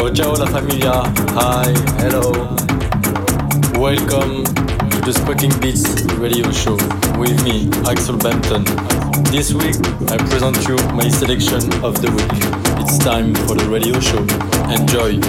Ciao, ciao la familia. Hi, hello. Welcome to the Squawking Beats radio show with me, Axel Bampton. This week I present you my selection of the week. It's time for the radio show. Enjoy.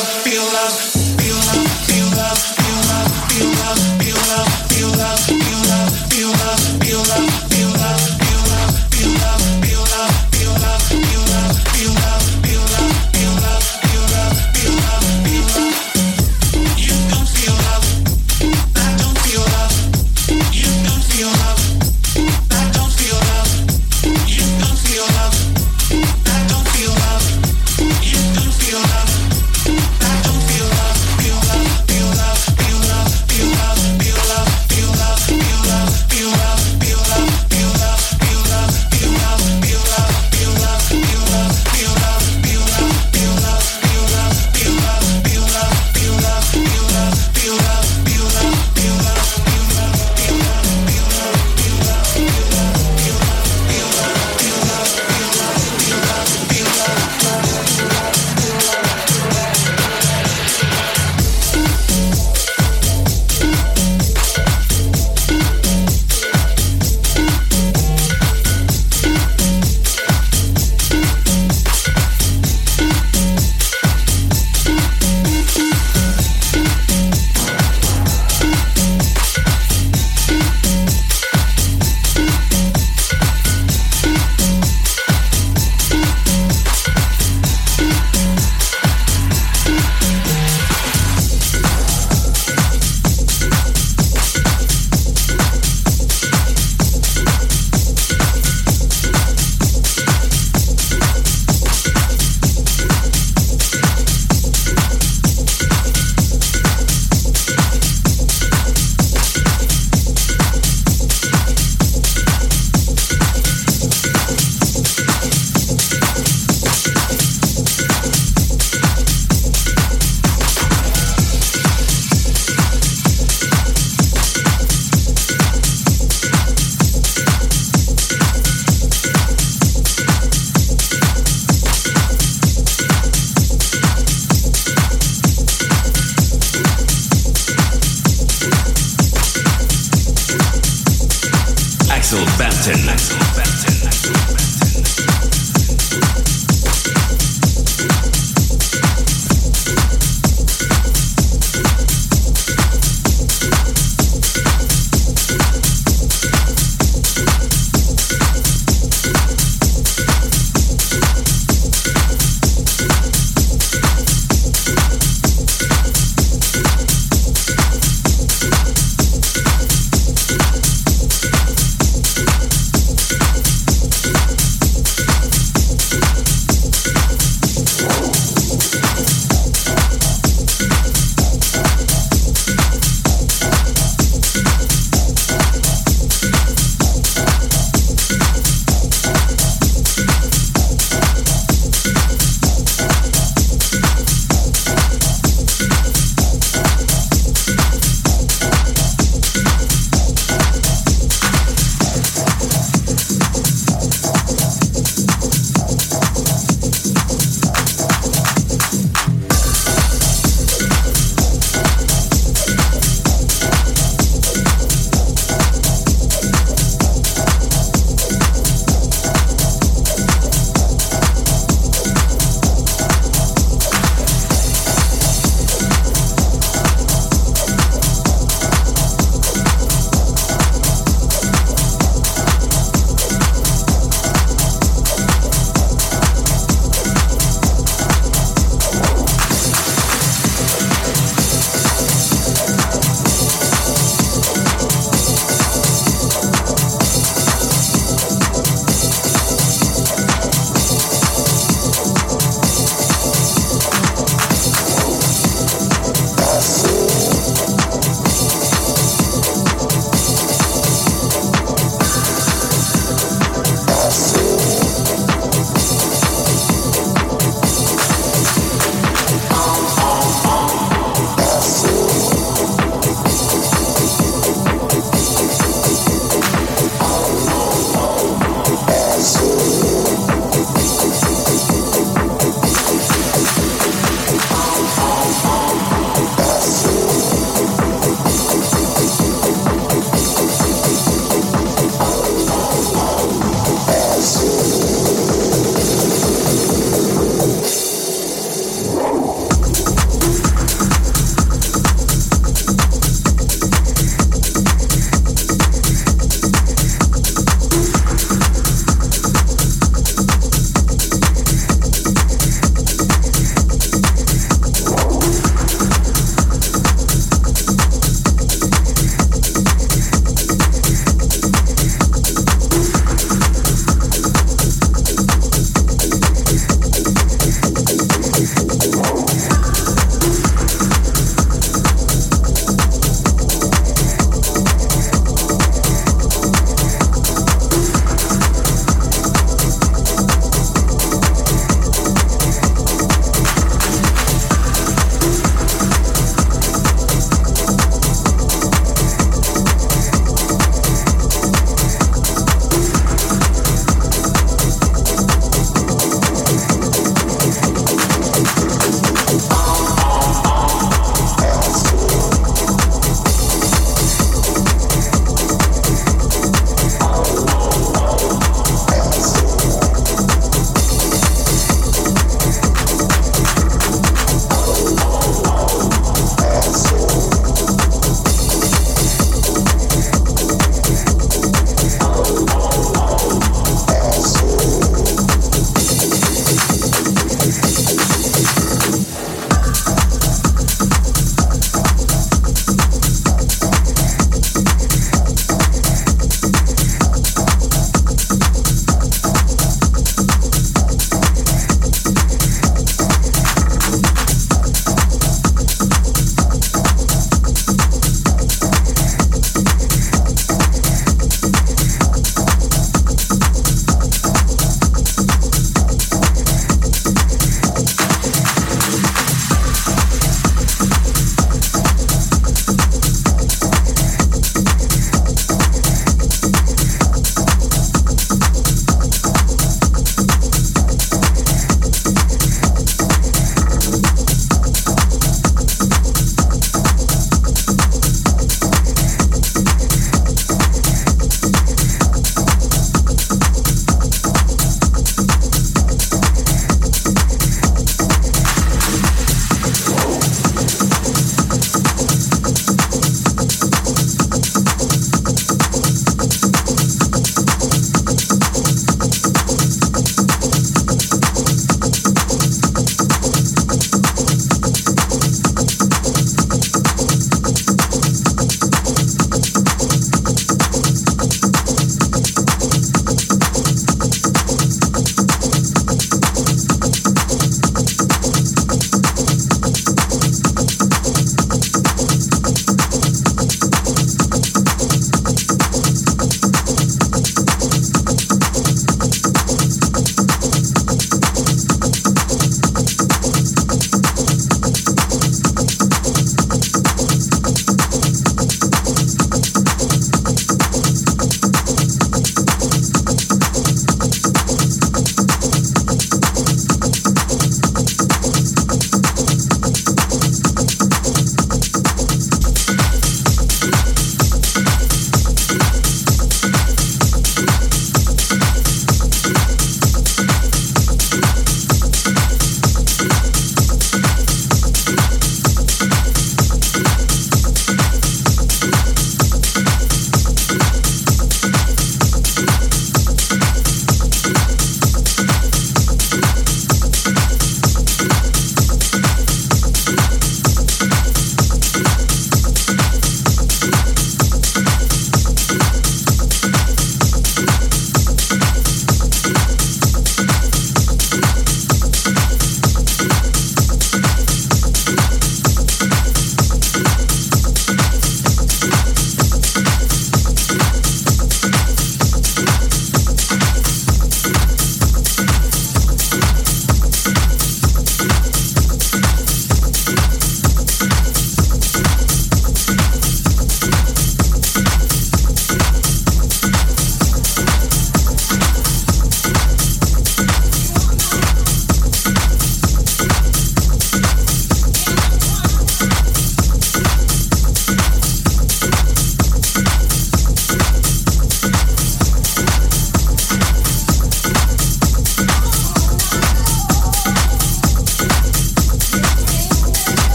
Axel Bampton.